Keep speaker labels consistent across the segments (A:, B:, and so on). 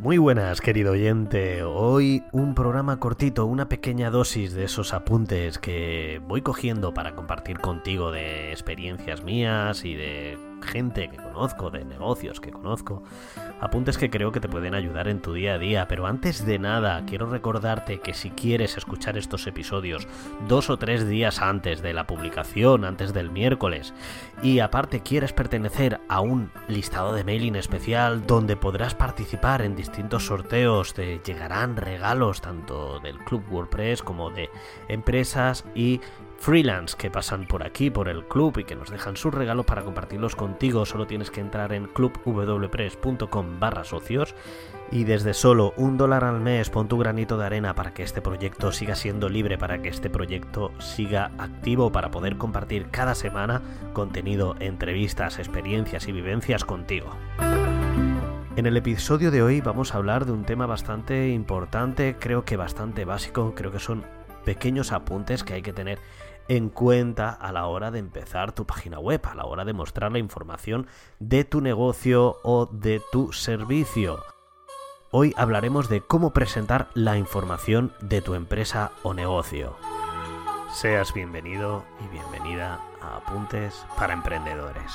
A: Muy buenas, querido oyente. Hoy un programa cortito, una pequeña dosis de esos apuntes que voy cogiendo para compartir contigo de experiencias mías y de gente que conozco, de negocios que conozco, apuntes que creo que te pueden ayudar en tu día a día. Pero antes de nada, quiero recordarte que si quieres escuchar estos episodios dos o tres días antes de la publicación, antes del miércoles, y aparte quieres pertenecer a un listado de mailing especial donde podrás participar en distintos sorteos, te llegarán regalos tanto del Club WordPress como de empresas y freelance que pasan por aquí, por el club y que nos dejan sus regalos para compartirlos contigo. Solo tienes que entrar en clubwpress.com barra socios y desde solo un dólar al mes pon tu granito de arena para que este proyecto siga siendo libre, para que este proyecto siga activo, para poder compartir cada semana contenido, entrevistas, experiencias y vivencias contigo. En el episodio de hoy vamos a hablar de un tema bastante importante, creo que bastante básico, creo que son pequeños apuntes que hay que tener en cuenta a la hora de empezar tu página web, a la hora de mostrar la información de tu negocio o de tu servicio. Hoy hablaremos de cómo presentar la información de tu empresa o negocio. Seas bienvenido y bienvenida a Apuntes para Emprendedores.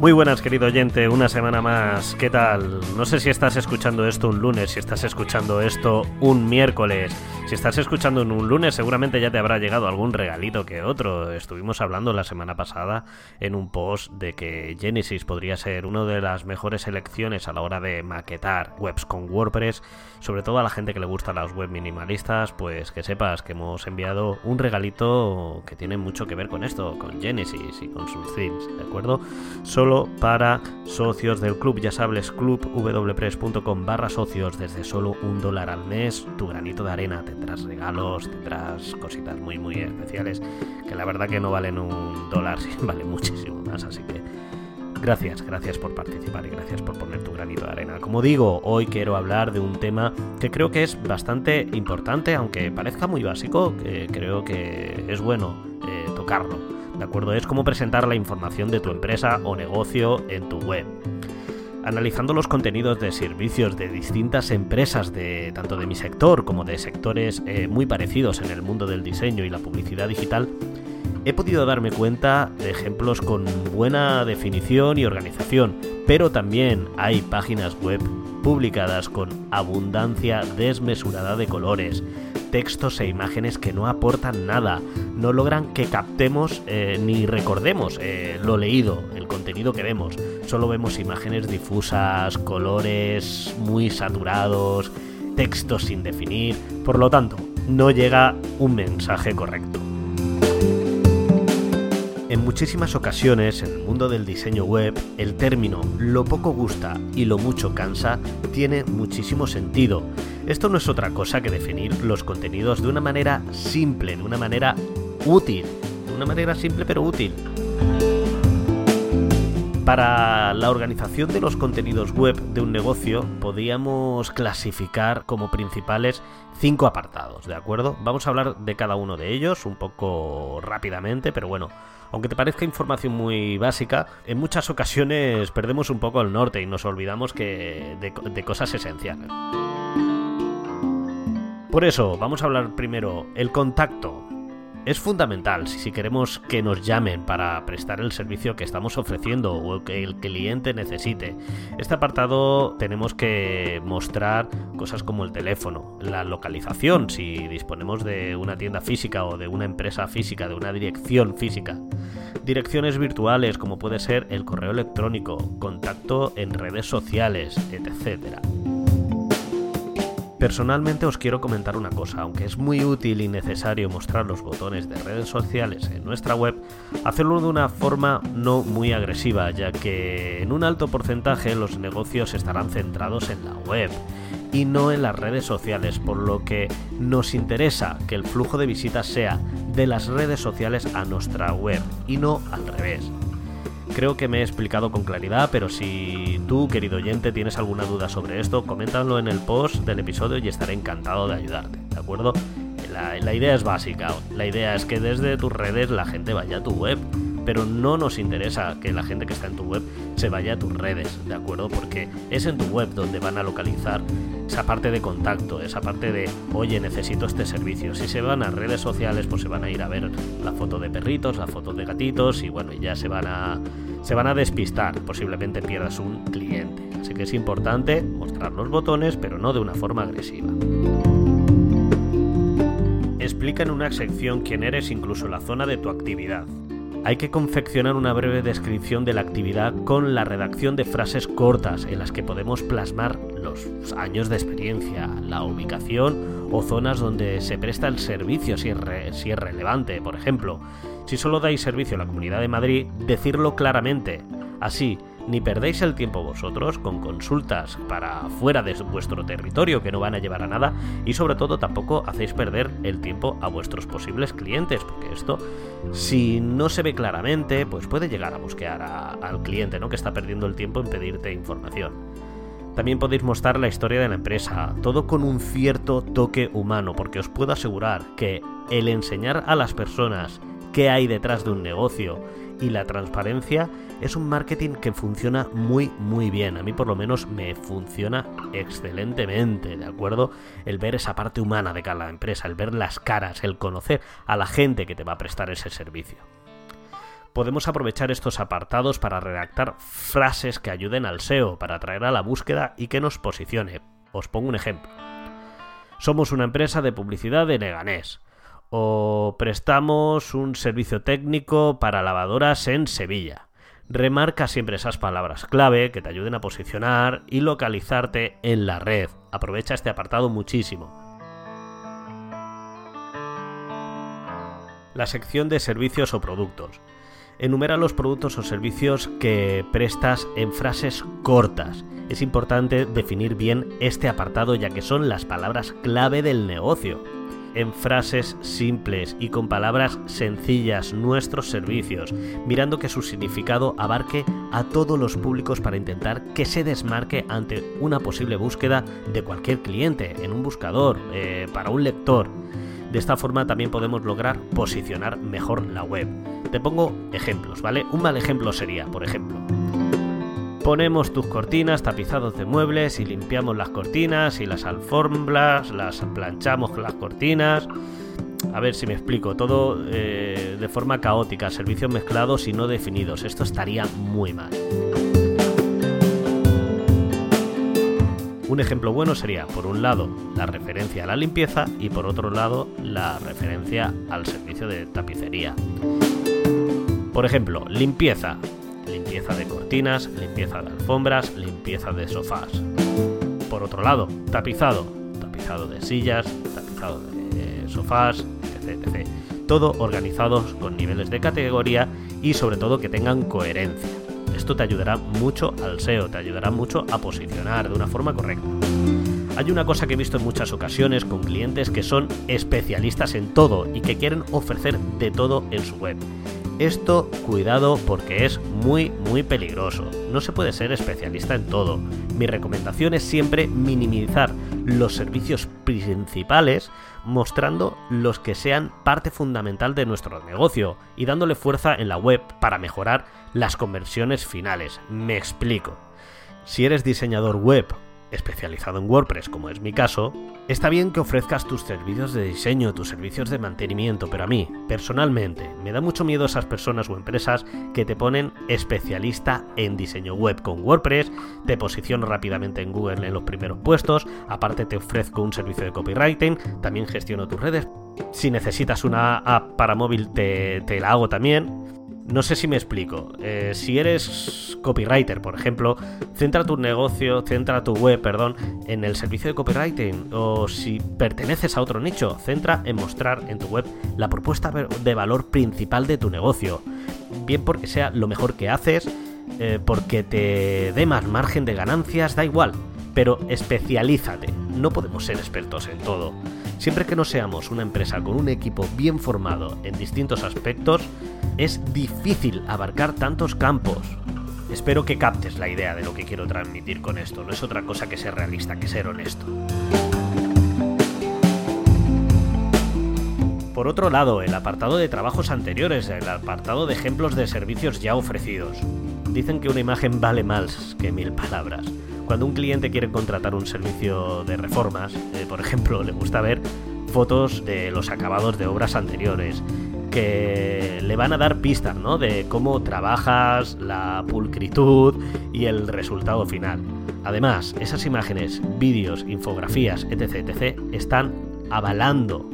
A: Muy buenas, querido oyente, una semana más. ¿Qué tal? No sé si estás escuchando esto un lunes, si estás escuchando esto un miércoles. Si estás escuchando en un lunes, seguramente ya te habrá llegado algún regalito que otro. Estuvimos hablando la semana pasada en un post de que Genesis podría ser una de las mejores elecciones a la hora de maquetar webs con WordPress, sobre todo a la gente que le gustan las web minimalistas, pues que sepas que hemos enviado un regalito que tiene mucho que ver con esto, con Genesis y con sus themes, ¿de acuerdo? Solo para socios del club. Ya sabes, clubwpress.com barra socios desde solo un dólar al mes. Tu granito de arena. Tendrás regalos, tendrás cositas muy, muy especiales que la verdad que no valen un dólar, sí, valen muchísimo más. Así que gracias, gracias por participar y gracias por poner tu granito de arena. Como digo, hoy quiero hablar de un tema que creo que es bastante importante, aunque parezca muy básico, creo que es bueno eh, tocarlo ¿de acuerdo? Es cómo presentar la información de tu empresa o negocio en tu web. Analizando los contenidos de servicios de distintas empresas, de tanto de mi sector como de sectores eh, muy parecidos en el mundo del diseño y la publicidad digital, he podido darme cuenta de ejemplos con buena definición y organización, pero también hay páginas web publicadas con abundancia desmesurada de colores, textos e imágenes que no aportan nada, no logran que captemos eh, ni recordemos eh, lo leído, el contenido que vemos. Solo vemos imágenes difusas, colores muy saturados, textos sin definir, por lo tanto, no llega un mensaje correcto. En muchísimas ocasiones, en el mundo del diseño web, el término lo poco gusta y lo mucho cansa tiene muchísimo sentido. Esto no es otra cosa que definir los contenidos de una manera simple, de una manera útil, de una manera simple pero útil. Para la organización de los contenidos web de un negocio podríamos clasificar como principales cinco apartados, ¿de acuerdo? Vamos a hablar de cada uno de ellos un poco rápidamente, pero bueno, aunque te parezca información muy básica, en muchas ocasiones perdemos un poco el norte y nos olvidamos que de, de cosas esenciales. Por eso, vamos a hablar primero el contacto, es fundamental si queremos que nos llamen para prestar el servicio que estamos ofreciendo o que el cliente necesite. Este apartado tenemos que mostrar cosas como el teléfono, la localización, si disponemos de una tienda física o de una empresa física, de una dirección física. Direcciones virtuales como puede ser el correo electrónico, contacto en redes sociales, etc. Personalmente os quiero comentar una cosa, aunque es muy útil y necesario mostrar los botones de redes sociales en nuestra web, hacerlo de una forma no muy agresiva, ya que en un alto porcentaje los negocios estarán centrados en la web y no en las redes sociales, por lo que nos interesa que el flujo de visitas sea de las redes sociales a nuestra web y no al revés. Creo que me he explicado con claridad, pero si tú, querido oyente, tienes alguna duda sobre esto, coméntalo en el post del episodio y estaré encantado de ayudarte, ¿de acuerdo? La, la idea es básica, la idea es que desde tus redes la gente vaya a tu web pero no nos interesa que la gente que está en tu web se vaya a tus redes, ¿de acuerdo? Porque es en tu web donde van a localizar esa parte de contacto, esa parte de, oye, necesito este servicio. Si se van a redes sociales, pues se van a ir a ver la foto de perritos, la foto de gatitos y bueno, ya se van a se van a despistar, posiblemente pierdas un cliente. Así que es importante mostrar los botones, pero no de una forma agresiva. Explica en una sección quién eres, incluso la zona de tu actividad. Hay que confeccionar una breve descripción de la actividad con la redacción de frases cortas en las que podemos plasmar los años de experiencia, la ubicación o zonas donde se presta el servicio si es, relevante. Por ejemplo, si solo dais servicio a la Comunidad de Madrid, decirlo claramente. Así, ni perdéis el tiempo vosotros con consultas para fuera de vuestro territorio que no van a llevar a nada y sobre todo tampoco hacéis perder el tiempo a vuestros posibles clientes porque esto si no se ve claramente pues puede llegar a buscar al cliente ¿no? que está perdiendo el tiempo en pedirte información. También podéis mostrar la historia de la empresa, todo con un cierto toque humano, porque os puedo asegurar que el enseñar a las personas qué hay detrás de un negocio y la transparencia es un marketing que funciona muy muy bien. A mí por lo menos me funciona excelentemente, ¿de acuerdo? El ver esa parte humana de cada empresa, el ver las caras, el conocer a la gente que te va a prestar ese servicio. Podemos aprovechar estos apartados para redactar frases que ayuden al SEO, para atraer a la búsqueda y que nos posicione. Os pongo un ejemplo. Somos una empresa de publicidad de Leganés o prestamos un servicio técnico para lavadoras en Sevilla. Remarca siempre esas palabras clave que te ayuden a posicionar y localizarte en la red. Aprovecha este apartado muchísimo. La sección de servicios o productos. Enumera los productos o servicios que prestas en frases cortas. Es importante definir bien este apartado ya que son las palabras clave del negocio en frases simples y con palabras sencillas nuestros servicios, mirando que su significado abarque a todos los públicos para intentar que se desmarque ante una posible búsqueda de cualquier cliente, en un buscador, eh, para un lector. De esta forma también podemos lograr posicionar mejor la web. Te pongo ejemplos, ¿vale? Un mal ejemplo sería, por ejemplo, Ponemos tus cortinas tapizados de muebles y limpiamos las cortinas y las alfombras, las planchamos las cortinas. A ver si me explico, todo eh, de forma caótica, servicios mezclados y no definidos. Esto estaría muy mal. Un ejemplo bueno sería, por un lado, la referencia a la limpieza y por otro lado, la referencia al servicio de tapicería. Por ejemplo, limpieza limpieza de cortinas, limpieza de alfombras, limpieza de sofás. Por otro lado, tapizado, tapizado de sillas, tapizado de sofás, etc. Todo organizados con niveles de categoría y sobre todo que tengan coherencia. Esto te ayudará mucho al SEO, te ayudará mucho a posicionar de una forma correcta. Hay una cosa que he visto en muchas ocasiones con clientes que son especialistas en todo y que quieren ofrecer de todo en su web. Esto, cuidado porque es muy, muy peligroso. No se puede ser especialista en todo. Mi recomendación es siempre minimizar los servicios principales mostrando los que sean parte fundamental de nuestro negocio y dándole fuerza en la web para mejorar las conversiones finales. Me explico. Si eres diseñador web especializado en WordPress, como es mi caso, está bien que ofrezcas tus servicios de diseño, tus servicios de mantenimiento, pero a mí, personalmente, me da mucho miedo esas personas o empresas que te ponen especialista en diseño web con WordPress, te posiciono rápidamente en Google en los primeros puestos, aparte te ofrezco un servicio de copywriting, también gestiono tus redes. Si necesitas una app para móvil, te, te la hago también no sé si me explico. Eh, si eres copywriter, por ejemplo, centra tu negocio, centra tu web, perdón, en el servicio de copywriting. O si perteneces a otro nicho, centra en mostrar en tu web la propuesta de valor principal de tu negocio. Bien porque sea lo mejor que haces, eh, porque te dé más margen de ganancias, da igual. Pero especialízate. No podemos ser expertos en todo. Siempre que no seamos una empresa con un equipo bien formado en distintos aspectos, es difícil abarcar tantos campos. Espero que captes la idea de lo que quiero transmitir con esto. No es otra cosa que ser realista, que ser honesto. Por otro lado, el apartado de trabajos anteriores, el apartado de ejemplos de servicios ya ofrecidos. Dicen que una imagen vale más que mil palabras. Cuando un cliente quiere contratar un servicio de reformas, eh, por ejemplo, le gusta ver fotos de los acabados de obras anteriores, que le van a dar pistas, ¿no? De cómo trabajas, la pulcritud y el resultado final. Además, esas imágenes, vídeos, infografías, etc., etc., están avalando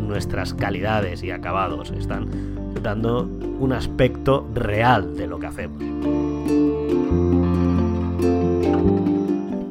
A: nuestras calidades y acabados, están dando un aspecto real de lo que hacemos.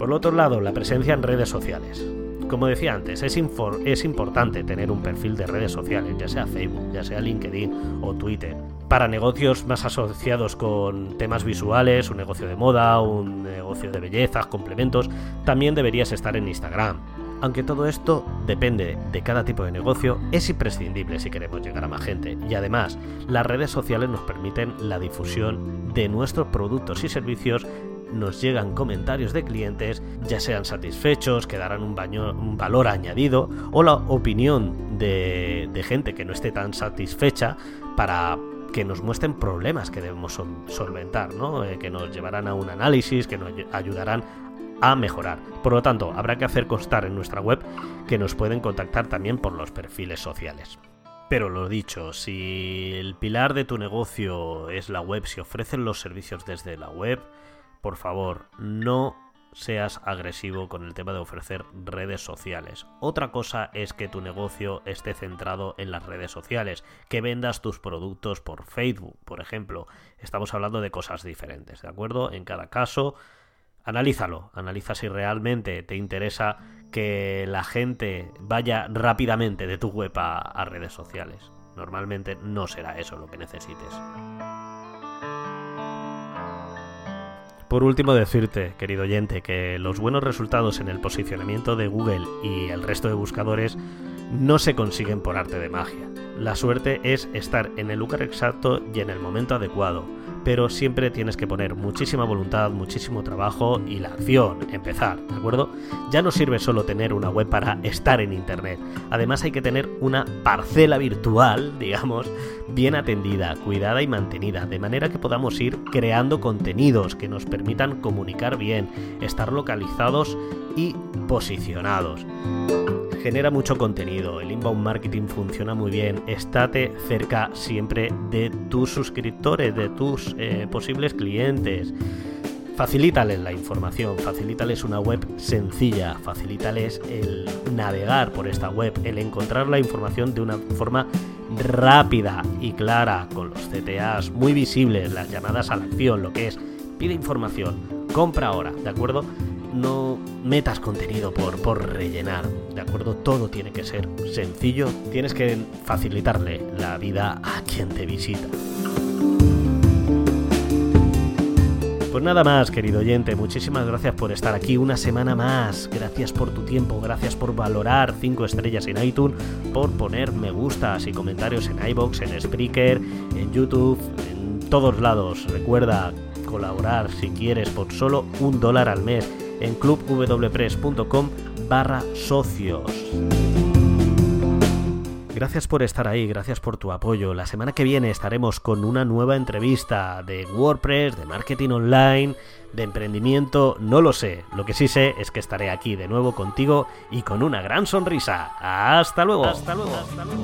A: Por otro lado, la presencia en redes sociales. Como decía antes, es, es importante tener un perfil de redes sociales, ya sea Facebook, ya sea LinkedIn o Twitter. Para negocios más asociados con temas visuales, un negocio de moda, un negocio de bellezas, complementos, también deberías estar en Instagram. Aunque todo esto depende de cada tipo de negocio, es imprescindible si queremos llegar a más gente. Y además, las redes sociales nos permiten la difusión de nuestros productos y servicios nos llegan comentarios de clientes, ya sean satisfechos, que darán un, valor añadido, o la opinión de, gente que no esté tan satisfecha para que nos muestren problemas que debemos solventar, ¿no? Eh, que nos llevarán a un análisis, que nos ayudarán a mejorar. Por lo tanto, habrá que hacer constar en nuestra web que nos pueden contactar también por los perfiles sociales. Pero lo dicho, si el pilar de tu negocio es la web, si ofrecen los servicios desde la web, por favor, no seas agresivo con el tema de ofrecer redes sociales. Otra cosa es que tu negocio esté centrado en las redes sociales, que vendas tus productos por Facebook, por ejemplo. Estamos hablando de cosas diferentes, ¿de acuerdo? En cada caso, analízalo, analiza si realmente te interesa que la gente vaya rápidamente de tu web a, a redes sociales. Normalmente no será eso lo que necesites. Por último, decirte, querido oyente, que los buenos resultados en el posicionamiento de Google y el resto de buscadores no se consiguen por arte de magia. La suerte es estar en el lugar exacto y en el momento adecuado pero siempre tienes que poner muchísima voluntad, muchísimo trabajo y la acción, empezar, ¿de acuerdo? Ya no sirve solo tener una web para estar en Internet, además hay que tener una parcela virtual, digamos, bien atendida, cuidada y mantenida, de manera que podamos ir creando contenidos que nos permitan comunicar bien, estar localizados y posicionados genera mucho contenido, el inbound marketing funciona muy bien, estate cerca siempre de tus suscriptores, de tus eh, posibles clientes. Facilítales la información, facilítales una web sencilla, facilítales el navegar por esta web, el encontrar la información de una forma rápida y clara, con los CTAs muy visibles, las llamadas a la acción, lo que es pide información, compra ahora, ¿de acuerdo? No metas contenido por, por rellenar, ¿de acuerdo? Todo tiene que ser sencillo, tienes que facilitarle la vida a quien te visita. Pues nada más, querido oyente, muchísimas gracias por estar aquí una semana más. Gracias por tu tiempo, gracias por valorar 5 estrellas en iTunes, por poner me gustas y comentarios en iBox, en Spreaker, en YouTube, en todos lados. Recuerda colaborar si quieres por solo un dólar al mes en clubwpress.com barra socios. Gracias por estar ahí, gracias por tu apoyo. La semana que viene estaremos con una nueva entrevista de WordPress, de marketing online, de emprendimiento, no lo sé. Lo que sí sé es que estaré aquí de nuevo contigo y con una gran sonrisa. Hasta luego. Hasta luego. Hasta luego.